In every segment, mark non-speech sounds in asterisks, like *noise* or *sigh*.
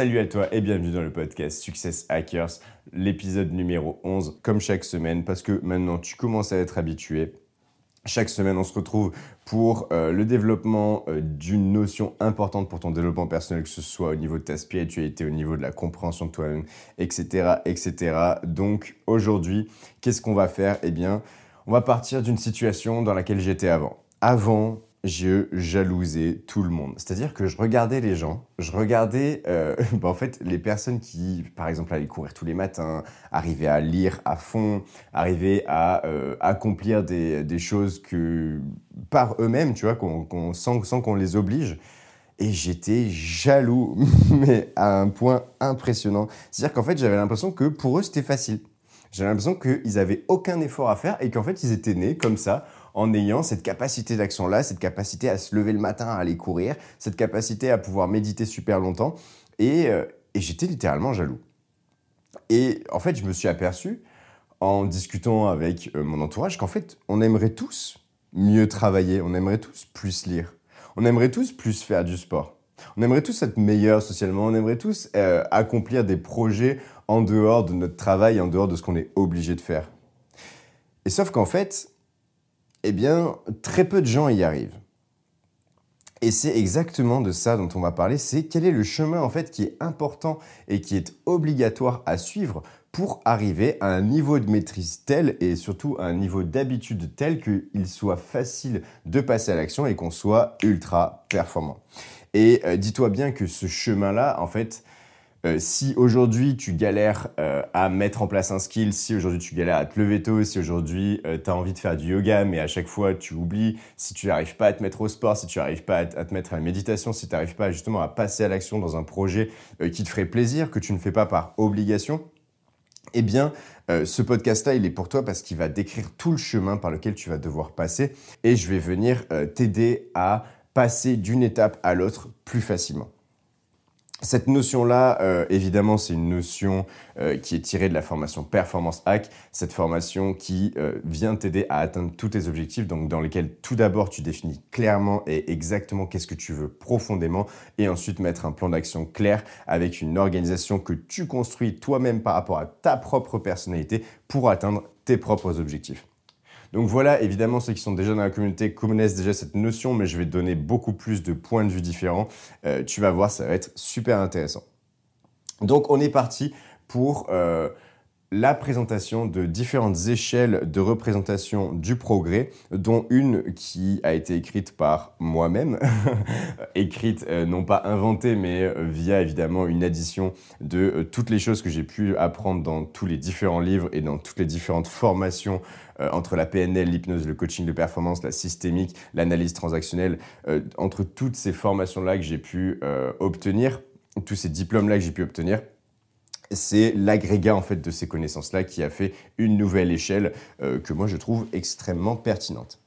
Salut à toi et bienvenue dans le podcast Success Hackers, l'épisode numéro 11, comme chaque semaine, parce que maintenant tu commences à être habitué. Chaque semaine, on se retrouve pour euh, le développement euh, d'une notion importante pour ton développement personnel, que ce soit au niveau de ta spiritualité, au niveau de la compréhension de toi-même, etc., etc. Donc aujourd'hui, qu'est-ce qu'on va faire? Eh bien, on va partir d'une situation dans laquelle j'étais avant. Avant, je jalousais tout le monde. C'est-à-dire que je regardais les gens, je regardais euh, *laughs* bah, en fait les personnes qui, par exemple, allaient courir tous les matins, arrivaient à lire à fond, arrivaient à euh, accomplir des, des, choses que par eux-mêmes, tu vois, qu'on, sans, sans qu'on les oblige. Et j'étais jaloux, *laughs* mais à un point impressionnant. C'est-à-dire qu'en fait, j'avais l'impression que pour eux, c'était facile. J'avais l'impression qu'ils n'avaient aucun effort à faire et qu'en fait, ils étaient nés comme ça, en ayant cette capacité d'action-là, cette capacité à se lever le matin, à aller courir, cette capacité à pouvoir méditer super longtemps. Et, euh, j'étais littéralement jaloux. Et en fait, je me suis aperçu, en discutant avec euh, mon entourage, qu'en fait, on aimerait tous mieux travailler, on aimerait tous plus lire, on aimerait tous plus faire du sport. On aimerait tous être meilleurs socialement, on aimerait tous euh, accomplir des projets en dehors de notre travail, en dehors de ce qu'on est obligé de faire. Et sauf qu'en fait, eh bien, très peu de gens y arrivent. Et c'est exactement de ça dont on va parler, c'est quel est le chemin en fait qui est important et qui est obligatoire à suivre pour arriver à un niveau de maîtrise tel et surtout à un niveau d'habitude tel qu'il soit facile de passer à l'action et qu'on soit ultra performant. Et euh, dis-toi bien que ce chemin-là, en fait, euh, si aujourd'hui tu galères euh, à mettre en place un skill, si aujourd'hui tu galères à te lever tôt, si aujourd'hui euh, tu as envie de faire du yoga mais à chaque fois tu oublies, si tu n'arrives pas à te mettre au sport, si tu n'arrives pas à, te mettre à la méditation, si tu n'arrives pas justement à passer à l'action dans un projet qui te ferait plaisir, que tu ne fais pas par obligation, eh bien, ce podcast-là, il est pour toi parce qu'il va décrire tout le chemin par lequel tu vas devoir passer et je vais venir t'aider à passer d'une étape à l'autre plus facilement. Cette notion-là, euh, évidemment, c'est une notion euh, qui est tirée de la formation Performance Hack, cette formation qui euh, vient t'aider à atteindre tous tes objectifs, donc dans lesquels tout d'abord tu définis clairement et exactement qu'est-ce que tu veux profondément, et ensuite mettre un plan d'action clair avec une organisation que tu construis toi-même par rapport à ta propre personnalité pour atteindre tes propres objectifs. Donc voilà, évidemment, ceux qui sont déjà dans la communauté connaissent déjà cette notion, mais je vais te donner beaucoup plus de points de vue différents. Euh, tu vas voir, ça va être super intéressant. Donc on est parti pour euh, la présentation de différentes échelles de représentation du progrès, dont une qui a été écrite par moi-même, *laughs* écrite euh, non pas inventée, mais euh, via évidemment une addition de euh, toutes les choses que j'ai pu apprendre dans tous les différents livres et dans toutes les différentes formations entre la PNL, l'hypnose, le coaching de performance, la systémique, l'analyse transactionnelle, entre toutes ces formations-là que j'ai pu obtenir, tous ces diplômes-là que j'ai pu obtenir c'est l'agrégat en fait de ces connaissances-là qui a fait une nouvelle échelle euh, que moi je trouve extrêmement pertinente.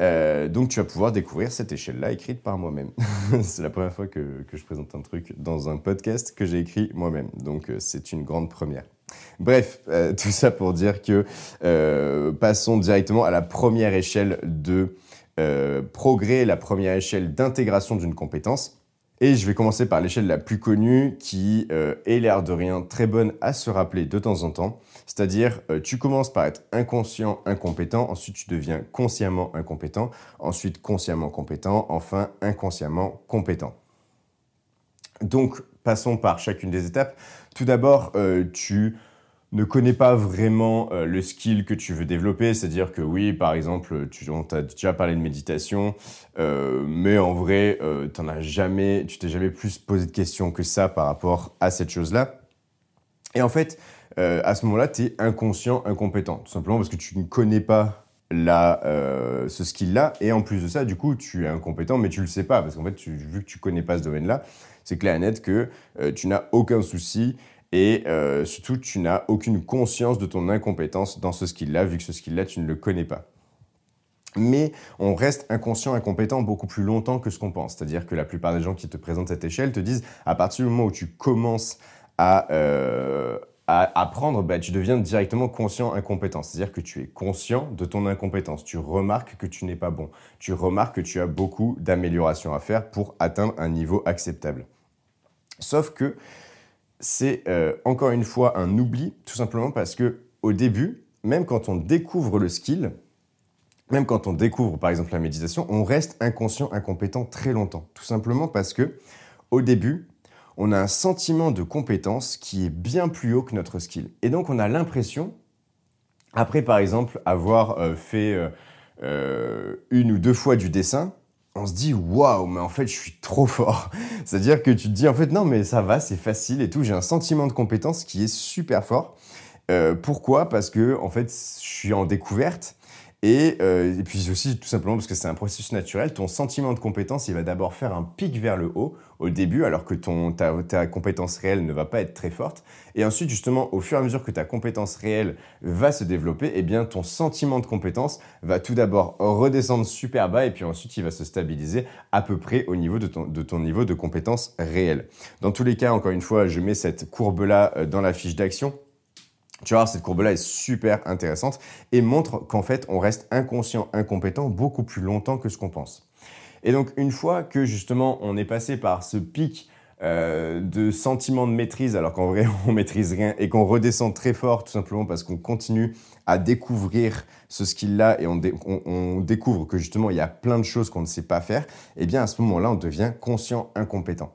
Euh, donc tu vas pouvoir découvrir cette échelle-là écrite par moi-même. *laughs* c'est la première fois que, je présente un truc dans un podcast que j'ai écrit moi-même. Donc euh, c'est une grande première. Bref, *laughs* tout ça pour dire que passons directement à la première échelle de progrès, la première échelle d'intégration d'une compétence. Et je vais commencer par l'échelle la plus connue qui euh, est l'air de rien très bonne à se rappeler de temps en temps. C'est-à-dire, euh, tu commences par être inconscient, incompétent, ensuite tu deviens consciemment incompétent, ensuite consciemment compétent, enfin inconsciemment compétent. Donc, passons par chacune des étapes. Tout d'abord, euh, tu ne connais pas vraiment euh, le skill que tu veux développer. C'est-à-dire que oui, par exemple, tu as déjà parlé de méditation, euh, mais en vrai, euh, t'en as jamais, tu t'es jamais plus posé de questions que ça par rapport à cette chose-là. Et en fait, à ce moment-là, tu es inconscient, incompétent. Tout simplement parce que tu ne connais pas ce skill-là. Et en plus de ça, du coup, tu es incompétent, mais tu ne le sais pas. Parce qu'en fait, vu que tu connais pas ce domaine-là, c'est clair et net que tu n'as aucun souci et surtout, tu n'as aucune conscience de ton incompétence dans ce skill-là, vu que ce skill-là, tu ne le connais pas mais on reste inconscient, incompétent beaucoup plus longtemps que ce qu'on pense. C'est-à-dire que la plupart des gens qui te présentent cette échelle te disent, à partir du moment où tu commences à, euh, apprendre, bah, tu deviens directement conscient, incompétent. C'est-à-dire que tu es conscient de ton incompétence. Tu remarques que tu n'es pas bon. Tu remarques que tu as beaucoup d'améliorations à faire pour atteindre un niveau acceptable. Sauf que c'est euh, encore une fois un oubli, tout simplement parce que au début, même quand on découvre le skill, même quand on découvre par exemple la méditation, on reste inconscient, incompétent très longtemps. Tout simplement parce que au début, on a un sentiment de compétence qui est bien plus haut que notre skill. Et donc on a l'impression, après par exemple avoir euh, fait euh, une ou deux fois du dessin, on se dit waouh, mais en fait je suis trop fort. *laughs* C'est-à-dire que tu te dis en fait non mais ça va, c'est facile et tout. J'ai un sentiment de compétence qui est super fort. pourquoi? Parce que en fait je suis en découverte euh, et, puis aussi, tout simplement parce que c'est un processus naturel, ton sentiment de compétence, il va d'abord faire un pic vers le haut au début, alors que ton, ta, ta, compétence réelle ne va pas être très forte. Et ensuite, justement, au fur et à mesure que ta compétence réelle va se développer, eh bien, ton sentiment de compétence va tout d'abord redescendre super bas, et puis ensuite, il va se stabiliser à peu près au niveau de ton, de ton niveau de compétence réelle. Dans tous les cas, encore une fois, je mets cette courbe-là euh, dans la fiche d'action. Tu vois, cette courbe-là est super intéressante et montre qu'en fait, on reste inconscient, incompétent beaucoup plus longtemps que ce qu'on pense. Et donc, une fois que justement, on est passé par ce pic euh, de sentiment de maîtrise, alors qu'en vrai, *laughs* on maîtrise rien, et qu'on redescend très fort, tout simplement parce qu'on continue à découvrir ce skill-là et on, on, découvre que justement, il y a plein de choses qu'on ne sait pas faire, eh bien, à ce moment-là, on devient conscient, incompétent.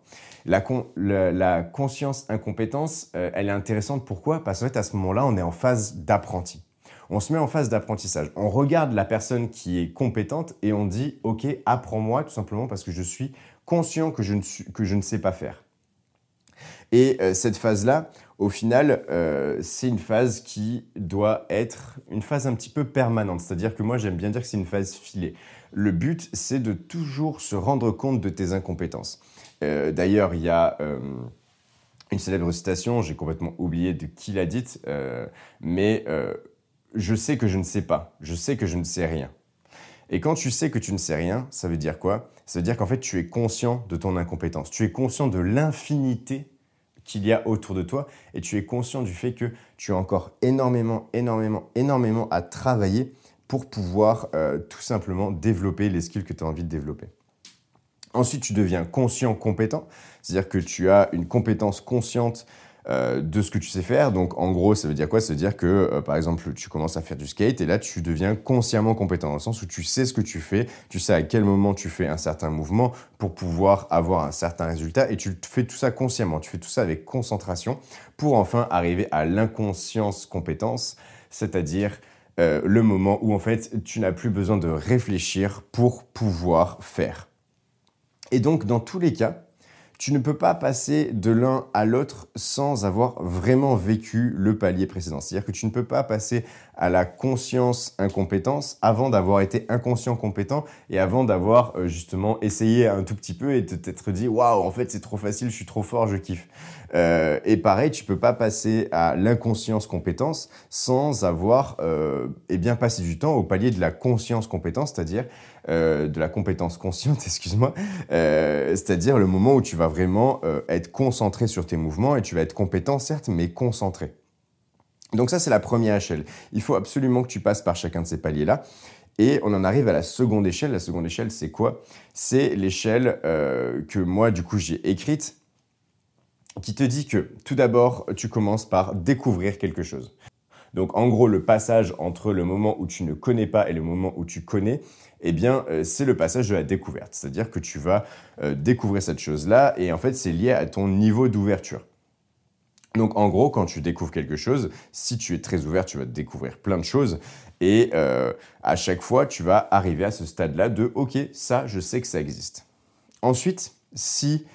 La, conscience incompétence, euh, elle est intéressante. Pourquoi? Parce qu'en fait, à ce moment-là, on est en phase d'apprenti. On se met en phase d'apprentissage. On regarde la personne qui est compétente et on dit, OK, apprends-moi tout simplement parce que je suis conscient que je ne, que je ne sais pas faire. Et euh, cette phase-là, au final, euh, c'est une phase qui doit être une phase un petit peu permanente. C'est-à-dire que moi, j'aime bien dire que c'est une phase filée. Le but, c'est de toujours se rendre compte de tes incompétences. Euh, d'ailleurs, il y a euh, une célèbre citation, j'ai complètement oublié de qui l'a dite, euh, mais je sais que je ne sais pas, je sais que je ne sais rien. Et quand tu sais que tu ne sais rien, ça veut dire quoi? Ça veut dire qu'en fait, tu es conscient de ton incompétence, tu es conscient de l'infinité qu'il y a autour de toi et tu es conscient du fait que tu as encore énormément, énormément, énormément à travailler pour pouvoir tout simplement développer les skills que tu as envie de développer. Ensuite, tu deviens conscient, compétent, c'est-à-dire que tu as une compétence consciente euh, de ce que tu sais faire. Donc, en gros, ça veut dire quoi? Ça veut dire que, euh, par exemple, tu commences à faire du skate et là, tu deviens consciemment compétent, dans le sens où tu sais ce que tu fais, tu sais à quel moment tu fais un certain mouvement pour pouvoir avoir un certain résultat et tu fais tout ça consciemment, tu fais tout ça avec concentration pour enfin arriver à l'inconscience compétence, c'est-à-dire euh, le moment où, en fait, tu n'as plus besoin de réfléchir pour pouvoir faire. Et donc, dans tous les cas, tu ne peux pas passer de l'un à l'autre sans avoir vraiment vécu le palier précédent. C'est-à-dire que tu ne peux pas passer à la conscience incompétence avant d'avoir été inconscient compétent et avant d'avoir euh, justement essayé un tout petit peu et de t'être dit waouh en fait c'est trop facile, je suis trop fort, je kiffe. Euh, et pareil, tu peux pas passer à l'inconscience compétence sans avoir euh, eh bien passé du temps au palier de la conscience compétence, c'est-à-dire euh, de la compétence consciente, *laughs* excuse-moi, euh, c'est-à-dire le moment où tu vas vraiment être concentré sur tes mouvements et tu vas être compétent certes, mais concentré. Donc ça, c'est la première échelle. Il faut absolument que tu passes par chacun de ces paliers-là. Et on en arrive à la seconde échelle. La seconde échelle, c'est quoi? C'est l'échelle euh, que moi, du coup, j'ai écrite, qui te dit que tout d'abord, tu commences par découvrir quelque chose. Donc en gros, le passage entre le moment où tu ne connais pas et le moment où tu connais, eh bien, euh, c'est le passage de la découverte. C'est-à-dire que tu vas euh, découvrir cette chose-là et en fait, c'est lié à ton niveau d'ouverture. Donc en gros, quand tu découvres quelque chose, si tu es très ouvert, tu vas découvrir plein de choses. Et euh, à chaque fois, tu vas arriver à ce stade-là de OK, ça, je sais que ça existe. Ensuite, si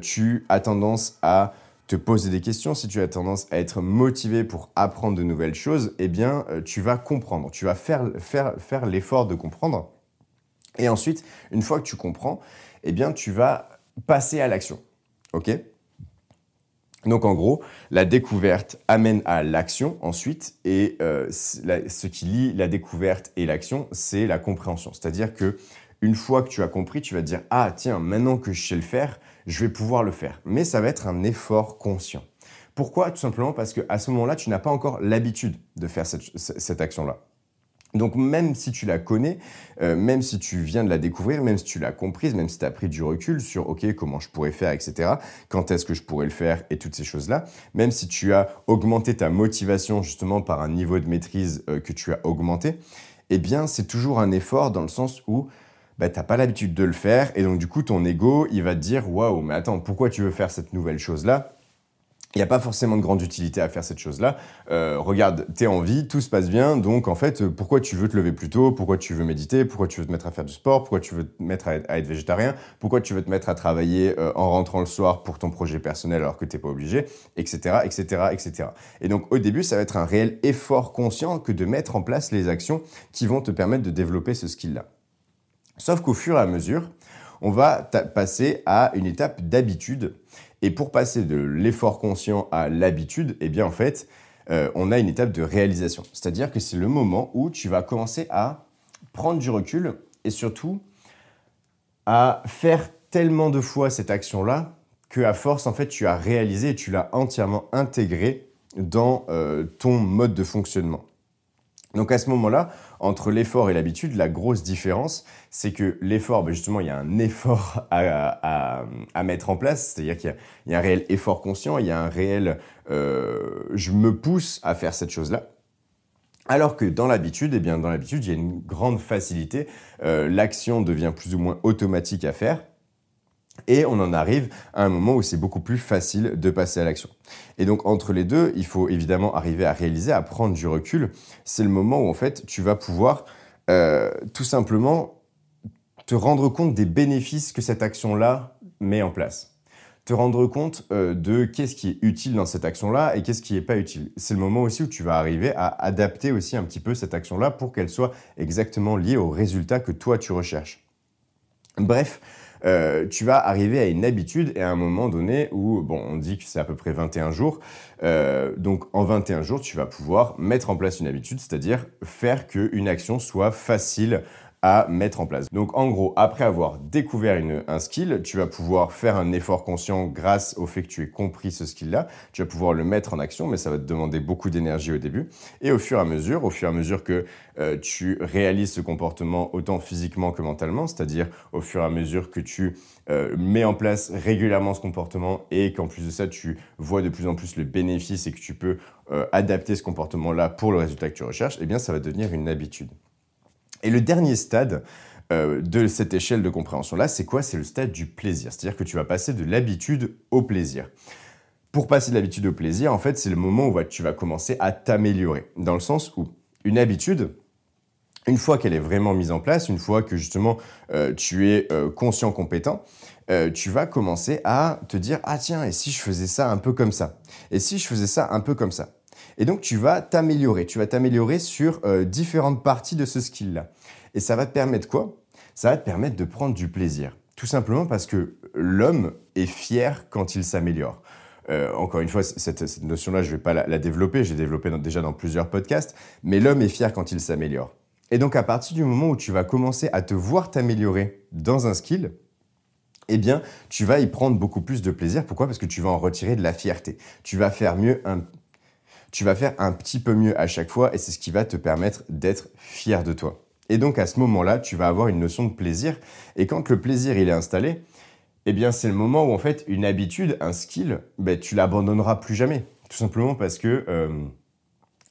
tu as tendance à te poser des questions, si tu as tendance à être motivé pour apprendre de nouvelles choses, eh bien, euh, tu vas comprendre. Tu vas faire, faire, faire l'effort de comprendre. Et ensuite, une fois que tu comprends, eh bien, tu vas passer à l'action. OK? Donc en gros, la découverte amène à l'action ensuite, et euh, ce qui lie la découverte et l'action, c'est la compréhension. C'est-à-dire que une fois que tu as compris, tu vas te dire ah tiens maintenant que je sais le faire, je vais pouvoir le faire. Mais ça va être un effort conscient. Pourquoi? Tout simplement parce qu'à ce moment-là, tu n'as pas encore l'habitude de faire cette action-là. Donc même si tu la connais, euh, même si tu viens de la découvrir, même si tu l'as comprise, même si tu as pris du recul sur OK, comment je pourrais faire, etc., quand est-ce que je pourrais le faire et toutes ces choses-là, même si tu as augmenté ta motivation justement par un niveau de maîtrise euh, que tu as augmenté, eh bien c'est toujours un effort dans le sens où bah, tu n'as pas l'habitude de le faire et donc du coup ton ego il va te dire waouh mais attends pourquoi tu veux faire cette nouvelle chose là il n'y a pas forcément de grande utilité à faire cette chose-là. Euh, regarde, es en vie, tout se passe bien, donc en fait, pourquoi tu veux te lever plus tôt? Pourquoi tu veux méditer? Pourquoi tu veux te mettre à faire du sport? Pourquoi tu veux te mettre à être, végétarien? Pourquoi tu veux te mettre à travailler euh, en rentrant le soir pour ton projet personnel alors que tu n'es pas obligé? Etc, etc, etc. Et donc au début, ça va être un réel effort conscient que de mettre en place les actions qui vont te permettre de développer ce skill-là. Sauf qu'au fur et à mesure, on va passer à une étape d'habitude et pour passer de l'effort conscient à l'habitude, eh bien en fait, euh, on a une étape de réalisation. C'est-à-dire que c'est le moment où tu vas commencer à prendre du recul et surtout à faire tellement de fois cette action-là que à force, en fait, tu as réalisé et tu l'as entièrement intégré dans euh, ton mode de fonctionnement. Donc à ce moment-là, entre l'effort et l'habitude, la grosse différence, c'est que l'effort, ben justement, il y a un effort *laughs* à, mettre en place, c'est-à-dire qu'il y, a un réel effort conscient, il y a un réel euh, je me pousse à faire cette chose-là. Alors que dans l'habitude, eh bien dans l'habitude, il y a une grande facilité, euh, l'action devient plus ou moins automatique à faire. Et on en arrive à un moment où c'est beaucoup plus facile de passer à l'action. Et donc entre les deux, il faut évidemment arriver à réaliser, à prendre du recul. C'est le moment où en fait tu vas pouvoir euh, tout simplement te rendre compte des bénéfices que cette action-là met en place. Te rendre compte euh, de qu'est-ce qui est utile dans cette action-là et qu'est-ce qui n'est pas utile. C'est le moment aussi où tu vas arriver à adapter aussi un petit peu cette action-là pour qu'elle soit exactement liée au résultat que toi tu recherches. Bref, euh, tu vas arriver à une habitude et à un moment donné où, bon, on dit que c'est à peu près 21 jours. Euh, donc en 21 jours, tu vas pouvoir mettre en place une habitude, c'est-à-dire faire qu'une action soit facile à mettre en place. Donc en gros, après avoir découvert un skill, tu vas pouvoir faire un effort conscient grâce au fait que tu aies compris ce skill-là. Tu vas pouvoir le mettre en action, mais ça va te demander beaucoup d'énergie au début. Et au fur et à mesure, au fur et à mesure que euh, tu réalises ce comportement autant physiquement que mentalement, c'est-à-dire au fur et à mesure que tu euh, mets en place régulièrement ce comportement et qu'en plus de ça, tu vois de plus en plus le bénéfice et que tu peux euh, adapter ce comportement-là pour le résultat que tu recherches, eh bien ça va devenir une habitude. Et le dernier stade euh, de cette échelle de compréhension-là, c'est quoi? C'est le stade du plaisir. C'est-à-dire que tu vas passer de l'habitude au plaisir. Pour passer de l'habitude au plaisir, en fait, c'est le moment où tu vas commencer à t'améliorer. Dans le sens où une habitude, une fois qu'elle est vraiment mise en place, une fois que justement euh, tu es euh, conscient, compétent, tu vas commencer à te dire ah tiens et si je faisais ça un peu comme ça? Et si je faisais ça un peu comme ça? Et donc, tu vas t'améliorer. Tu vas t'améliorer sur euh, différentes parties de ce skill-là. Et ça va te permettre quoi? Ça va te permettre de prendre du plaisir. Tout simplement parce que l'homme est fier quand il s'améliore. Euh, encore une fois, cette, notion-là, je ne vais pas la, développer, j'ai développé déjà dans plusieurs podcasts, mais l'homme est fier quand il s'améliore. Et donc à partir du moment où tu vas commencer à te voir t'améliorer dans un skill, eh bien, tu vas y prendre beaucoup plus de plaisir. Pourquoi? Parce que tu vas en retirer de la fierté. Tu vas faire mieux un, tu vas faire un petit peu mieux à chaque fois et c'est ce qui va te permettre d'être fier de toi. Et donc à ce moment-là, tu vas avoir une notion de plaisir et quand le plaisir il est installé, eh bien c'est le moment où en fait une habitude, un skill, ben, tu l'abandonneras plus jamais. Tout simplement parce que euh,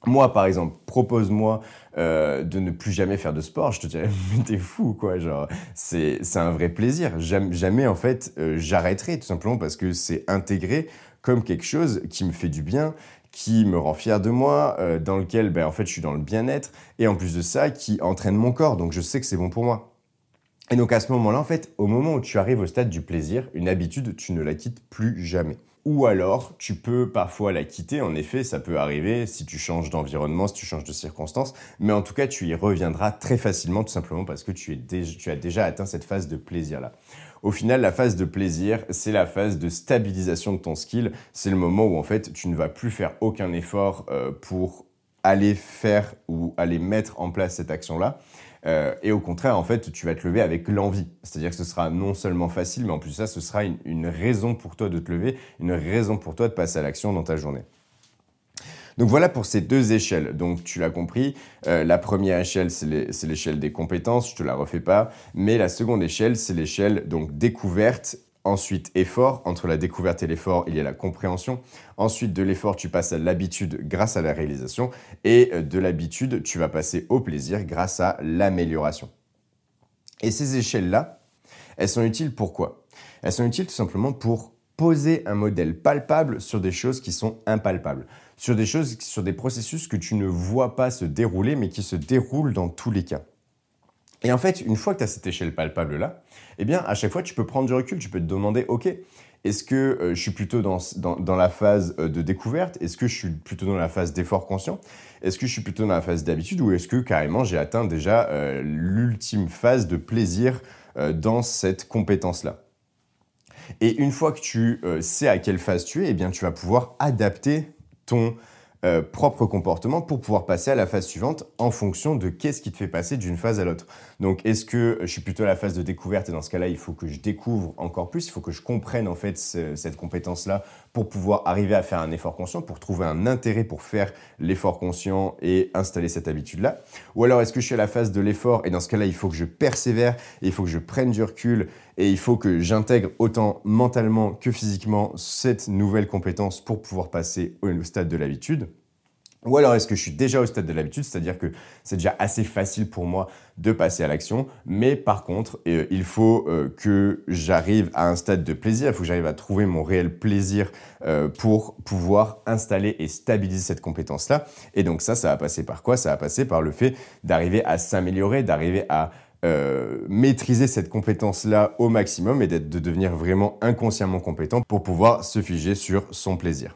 moi, par exemple, propose-moi euh, de ne plus jamais faire de sport, je te dirais, *laughs* mais t'es fou, quoi. Genre, c'est, un vrai plaisir. Jamais, jamais en fait, euh, j'arrêterai, tout simplement parce que c'est intégré comme quelque chose qui me fait du bien, qui me rend fier de moi, euh, dans lequel ben, je suis dans le bien-être, et en plus de ça, qui entraîne mon corps, donc je sais que c'est bon pour moi. Et donc à ce moment-là, en fait, au moment où tu arrives au stade du plaisir, une habitude, tu ne la quittes plus jamais. ou alors tu peux parfois la quitter. En effet, ça peut arriver si tu changes d'environnement, si tu changes de circonstances, mais en tout cas, tu y reviendras très facilement, tout simplement parce que tu as déjà atteint cette phase de plaisir-là. Au final, la phase de plaisir, c'est la phase de stabilisation de ton skill. C'est le moment où en fait, tu ne vas plus faire aucun effort euh, pour aller faire ou aller mettre en place cette action-là. Euh, et au contraire, en fait, tu vas te lever avec l'envie. C'est-à-dire que ce sera non seulement facile, mais en plus ça, ce sera une, raison pour toi de te lever, une raison pour toi de passer à l'action dans ta journée. Donc voilà pour ces deux échelles. Donc tu l'as compris, euh, la première échelle c'est l'échelle des compétences, je te la refais pas, mais la seconde échelle c'est l'échelle donc découverte Ensuite, effort. Entre la découverte et l'effort, il y a la compréhension. Ensuite, de l'effort, tu passes à l'habitude grâce à la réalisation. Et euh, de l'habitude, tu vas passer au plaisir grâce à l'amélioration. Et ces échelles-là, elles sont utiles pourquoi Elles sont utiles tout simplement pour poser un modèle palpable sur des choses qui sont impalpables, sur des choses, sur des processus que tu ne vois pas se dérouler, mais qui se déroulent dans tous les cas. Et en fait, une fois que tu as cette échelle palpable-là, eh bien, à chaque fois, tu peux prendre du recul, tu peux te demander, OK, est-ce que euh, je suis plutôt dans, dans, la phase euh, de découverte? Est-ce que je suis plutôt dans la phase d'effort conscient? Est-ce que je suis plutôt dans la phase d'habitude? Ou est-ce que carrément j'ai atteint déjà euh, l'ultime phase de plaisir dans cette compétence-là Et une fois que tu sais à quelle phase tu es, eh bien, tu vas pouvoir adapter ton euh, propre comportement pour pouvoir passer à la phase suivante en fonction de qu'est-ce qui te fait passer d'une phase à l'autre. Donc, est-ce que je suis plutôt à la phase de découverte? Et dans ce cas-là, il faut que je découvre encore plus, il faut que je comprenne en fait cette compétence-là pour pouvoir arriver à faire un effort conscient, pour trouver un intérêt pour faire l'effort conscient et installer cette habitude-là. Ou alors, est-ce que je suis à la phase de l'effort et dans ce cas-là, il faut que je persévère et il faut que je prenne du recul et il faut que j'intègre autant mentalement que physiquement cette nouvelle compétence pour pouvoir passer au stade de l'habitude? Ou alors est-ce que je suis déjà au stade de l'habitude, c'est-à-dire que c'est déjà assez facile pour moi de passer à l'action, mais par contre, euh, il faut euh, que j'arrive à un stade de plaisir, il faut que j'arrive à trouver mon réel plaisir euh, pour pouvoir installer et stabiliser cette compétence-là. Et donc ça, ça va passer par quoi? Ça va passer par le fait d'arriver à s'améliorer, d'arriver à maîtriser cette compétence-là au maximum et de devenir vraiment inconsciemment compétent pour pouvoir se figer sur son plaisir.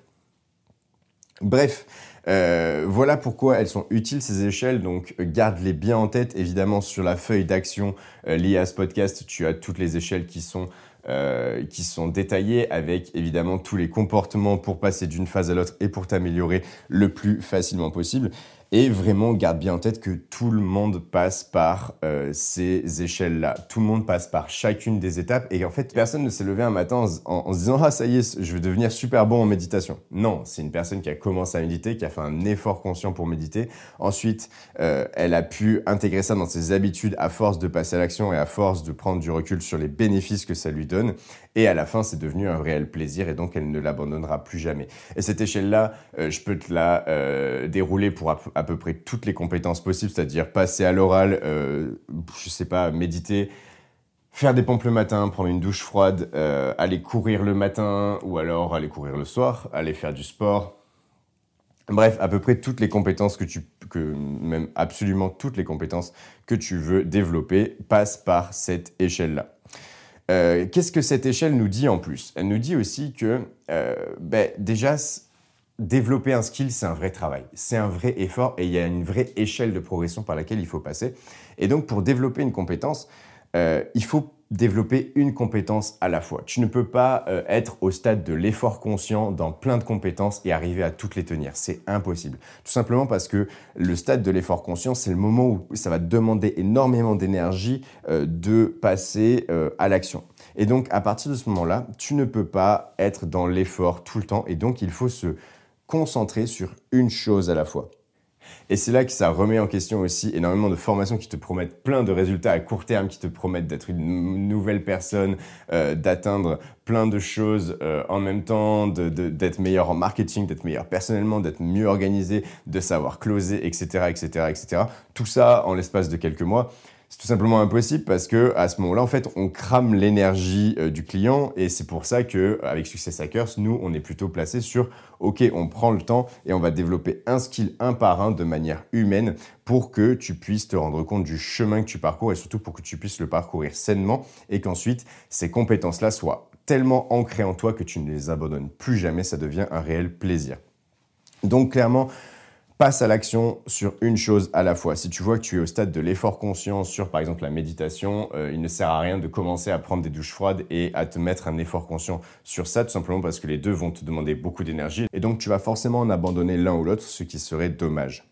Bref, euh, voilà pourquoi elles sont utiles ces échelles, donc garde-les bien en tête. Évidemment, sur la feuille d'action liée à ce podcast, tu as toutes les échelles qui sont, euh, qui sont détaillées avec évidemment tous les comportements pour passer d'une phase à l'autre et pour t'améliorer le plus facilement possible. Et vraiment, garde bien en tête que tout le monde passe par euh, ces échelles-là. Tout le monde passe par chacune des étapes. Et en fait, personne ne s'est levé un matin en, se disant Ah, ça y est, je vais devenir super bon en méditation. Non, c'est une personne qui a commencé à méditer, qui a fait un effort conscient pour méditer. Ensuite, euh, elle a pu intégrer ça dans ses habitudes à force de passer à l'action et à force de prendre du recul sur les bénéfices que ça lui donne. Et à la fin, c'est devenu un réel plaisir et donc elle ne l'abandonnera plus jamais. Et cette échelle-là, euh, je peux te la dérouler pour à peu près toutes les compétences possibles, c'est-à-dire passer à l'oral, euh, je sais pas, méditer, faire des pompes le matin, prendre une douche froide, euh, aller courir le matin ou alors aller courir le soir, aller faire du sport. Bref, à peu près toutes les compétences que tu, que même absolument toutes les compétences que tu veux développer passent par cette échelle-là. Euh, qu'est-ce que cette échelle nous dit en plus? Elle nous dit aussi que euh, ben, déjà développer un skill, c'est un vrai travail, c'est un vrai effort et il y a une vraie échelle de progression par laquelle il faut passer. Et donc pour développer une compétence, euh, il faut développer une compétence à la fois. Tu ne peux pas euh, être au stade de l'effort conscient dans plein de compétences et arriver à toutes les tenir. C'est impossible. Tout simplement parce que le stade de l'effort conscient, c'est le moment où ça va demander énormément d'énergie euh, de passer à l'action. Et donc à partir de ce moment-là, tu ne peux pas être dans l'effort tout le temps et donc il faut se concentrer sur une chose à la fois. Et c'est là que ça remet en question aussi énormément de formations qui te promettent plein de résultats à court terme, qui te promettent d'être une nouvelle personne, euh, d'atteindre plein de choses euh, en même temps, d'être meilleur en marketing, d'être meilleur personnellement, d'être mieux organisé, de savoir closer, etc., etc., etc. Tout ça en l'espace de quelques mois c'est tout simplement impossible parce que à ce moment-là, en fait, on crame l'énergie euh, du client et c'est pour ça que avec Success Hackers, nous, on est plutôt placé sur OK, on prend le temps et on va développer un skill un par un de manière humaine pour que tu puisses te rendre compte du chemin que tu parcours et surtout pour que tu puisses le parcourir sainement et qu'ensuite ces compétences-là soient tellement ancrés en toi que tu ne les abandonnes plus jamais, ça devient un réel plaisir. Donc clairement, passe à l'action sur une chose à la fois. Si tu vois que tu es au stade de l'effort conscient sur, par exemple, la méditation, euh, il ne sert à rien de commencer à prendre des douches froides et à te mettre un effort conscient sur ça, tout simplement parce que les deux vont te demander beaucoup d'énergie. Et donc, tu vas forcément en abandonner l'un ou l'autre, ce qui serait dommage.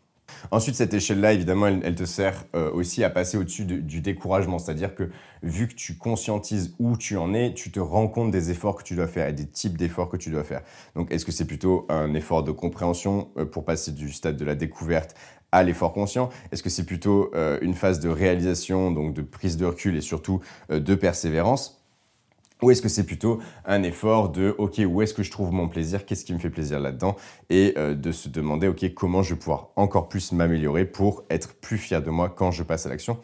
Ensuite, cette échelle-là, évidemment, elle, te sert euh, aussi à passer au-dessus du découragement. C'est-à-dire que vu que tu conscientises où tu en es, tu te rends compte des efforts que tu dois faire et des types d'efforts que tu dois faire. Donc, est-ce que c'est plutôt un effort de compréhension euh, pour passer du stade de la découverte à l'effort conscient? Est-ce que c'est plutôt euh, une phase de réalisation, donc de prise de recul et surtout de persévérance? Ou est-ce que c'est plutôt un effort de, OK, où est-ce que je trouve mon plaisir? Qu'est-ce qui me fait plaisir là-dedans? Et euh, de se demander, OK, comment je vais pouvoir encore plus m'améliorer pour être plus fier de moi quand je passe à l'action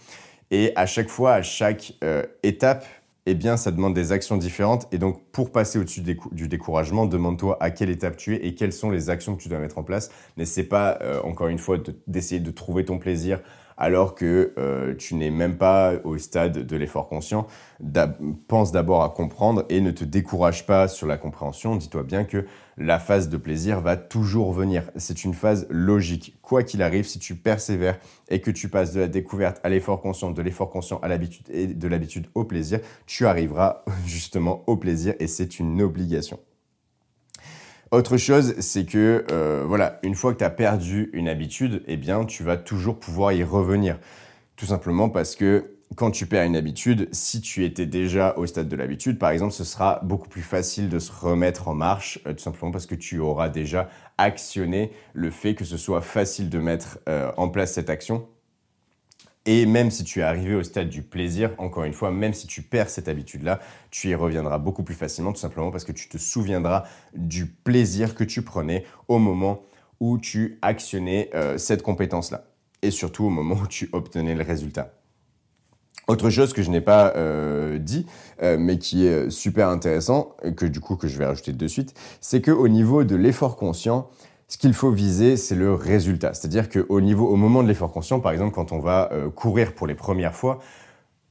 Et à chaque fois, à chaque euh, étape, eh bien, ça demande des actions différentes. Et donc, pour passer au-dessus du découragement, demande-toi à quelle étape tu es et quelles sont les actions que tu dois mettre en place. N'essaie pas, euh, encore une fois, d'essayer de trouver ton plaisir alors que euh, tu n'es même pas au stade de l'effort conscient. pense d'abord à comprendre et ne te décourage pas sur la compréhension. Dis-toi bien que la phase de plaisir va toujours venir. C'est une phase logique. Quoi qu'il arrive, si tu persévères et que tu passes de la découverte à l'effort conscient, de l'effort conscient à l'habitude et de l'habitude au plaisir, tu arriveras *laughs* justement au plaisir et c'est une obligation. Autre chose, c'est que euh, voilà, une fois que tu as perdu une habitude, eh bien, tu vas toujours pouvoir y revenir. Tout simplement parce que quand tu perds une habitude, si tu étais déjà au stade de l'habitude, par exemple, ce sera beaucoup plus facile de se remettre en marche, euh, tout simplement parce que tu auras déjà actionné le fait que ce soit facile de mettre euh, en place cette action et même si tu es arrivé au stade du plaisir, encore une fois, même si tu perds cette habitude-là, tu y reviendras beaucoup plus facilement, tout simplement parce que tu te souviendras du plaisir que tu prenais au moment où tu actionnais euh, cette compétence-là. Et surtout au moment où tu obtenais le résultat. Autre chose que je n'ai pas euh, dit, euh, mais qui est super intéressant, et que du coup que je vais rajouter de suite, c'est qu'au niveau de l'effort conscient, ce qu'il faut viser, c'est le résultat. C'est-à-dire qu'au niveau, au moment de l'effort conscient, par exemple, quand on va euh, courir pour les premières fois,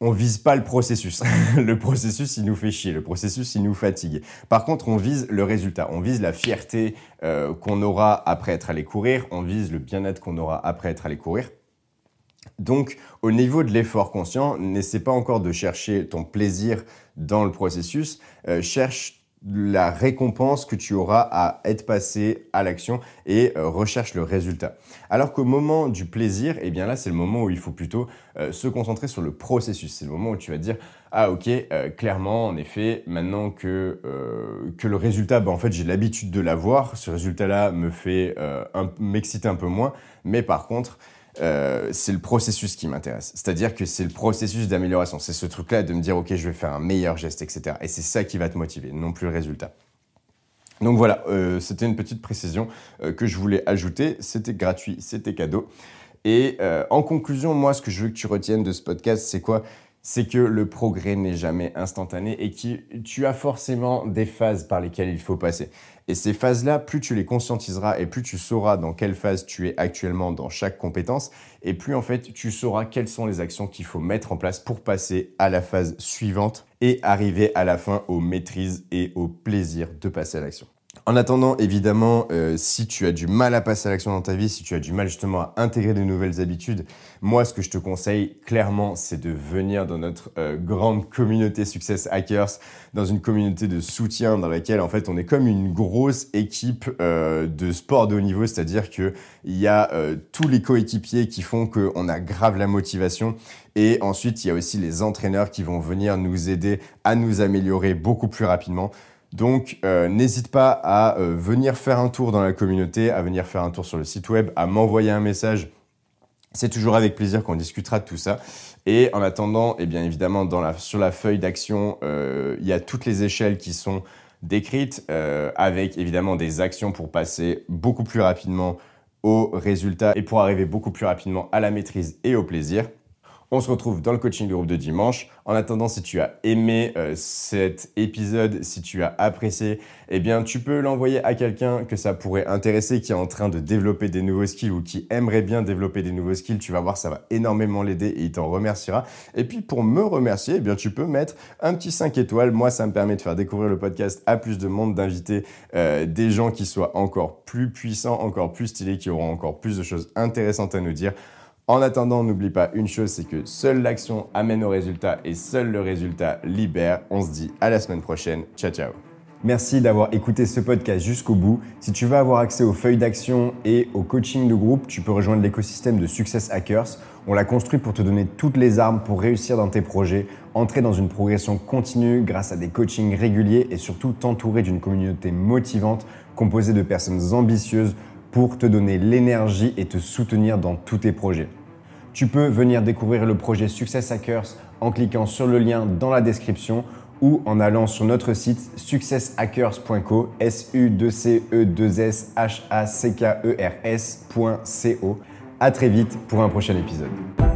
on vise pas le processus. *laughs* le processus, il nous fait chier. Le processus, il nous fatigue. Par contre, on vise le résultat. On vise la fierté euh, qu'on aura après être allé courir. On vise le bien-être qu'on aura après être allé courir. Donc, au niveau de l'effort conscient, n'essaie pas encore de chercher ton plaisir dans le processus. Euh, cherche la récompense que tu auras à être passé à l'action et euh, recherche le résultat. Alors qu'au moment du plaisir, eh bien là, c'est le moment où il faut plutôt euh, se concentrer sur le processus. C'est le moment où tu vas dire ah ok, euh, clairement, en effet, maintenant que, que le résultat, bah, en fait, j'ai l'habitude de l'avoir, ce résultat-là me fait m'exciter un peu moins, mais par contre, euh, c'est le processus qui m'intéresse. C'est-à-dire que c'est le processus d'amélioration. C'est ce truc-là de me dire, OK, je vais faire un meilleur geste, etc. Et c'est ça qui va te motiver, non plus le résultat. Donc voilà, euh, c'était une petite précision euh, que je voulais ajouter. C'était gratuit, c'était cadeau. Et en conclusion, moi, ce que je veux que tu retiennes de ce podcast, c'est quoi? C'est que le progrès n'est jamais instantané et que tu as forcément des phases par lesquelles il faut passer. Et ces phases-là, plus tu les conscientiseras et plus tu sauras dans quelle phase tu es actuellement dans chaque compétence, et plus en fait tu sauras quelles sont les actions qu'il faut mettre en place pour passer à la phase suivante et arriver à la fin aux maîtrises et au plaisir de passer à l'action. En attendant, évidemment, euh, si tu as du mal à passer à l'action dans ta vie, si tu as du mal justement à intégrer de nouvelles habitudes, moi, ce que je te conseille clairement, c'est de venir dans notre euh, grande communauté Success Hackers, dans une communauté de soutien dans laquelle, en fait, on est comme une grosse équipe euh, de sport de haut niveau, c'est-à-dire qu'il y a tous les coéquipiers qui font qu'on a grave la motivation. Et ensuite, il y a aussi les entraîneurs qui vont venir nous aider à nous améliorer beaucoup plus rapidement. Donc, euh, n'hésite pas à euh, venir faire un tour dans la communauté, à venir faire un tour sur le site web, à m'envoyer un message. C'est toujours avec plaisir qu'on discutera de tout ça. Et en attendant, eh bien évidemment, sur la feuille d'action, euh, il y a toutes les échelles qui sont décrites, avec évidemment des actions pour passer beaucoup plus rapidement au résultat et pour arriver beaucoup plus rapidement à la maîtrise et au plaisir. On se retrouve dans le coaching du groupe de dimanche. En attendant, si tu as aimé euh, cet épisode, si tu as apprécié, eh bien, tu peux l'envoyer à quelqu'un que ça pourrait intéresser, qui est en train de développer des nouveaux skills ou qui aimerait bien développer des nouveaux skills. Tu vas voir, ça va énormément l'aider et il t'en remerciera. Et puis, pour me remercier, eh bien, tu peux mettre un petit 5 étoiles. Moi, ça me permet de faire découvrir le podcast à plus de monde, d'inviter euh, des gens qui soient encore plus puissants, encore plus stylés, qui auront encore plus de choses intéressantes à nous dire. En attendant, n'oublie pas une chose, c'est que seule l'action amène au résultat et seul le résultat libère. On se dit à la semaine prochaine. Ciao ciao. Merci d'avoir écouté ce podcast jusqu'au bout. Si tu veux avoir accès aux feuilles d'action et au coaching de groupe, tu peux rejoindre l'écosystème de Success Hackers. On l'a construit pour te donner toutes les armes pour réussir dans tes projets, entrer dans une progression continue grâce à des coachings réguliers et surtout t'entourer d'une communauté motivante composée de personnes ambitieuses pour te donner l'énergie et te soutenir dans tous tes projets. Tu peux venir découvrir le projet Success Hackers en cliquant sur le lien dans la description ou en allant sur notre site successhackers.co s u 2 c e 2 s h a c k e r. À très vite pour un prochain épisode.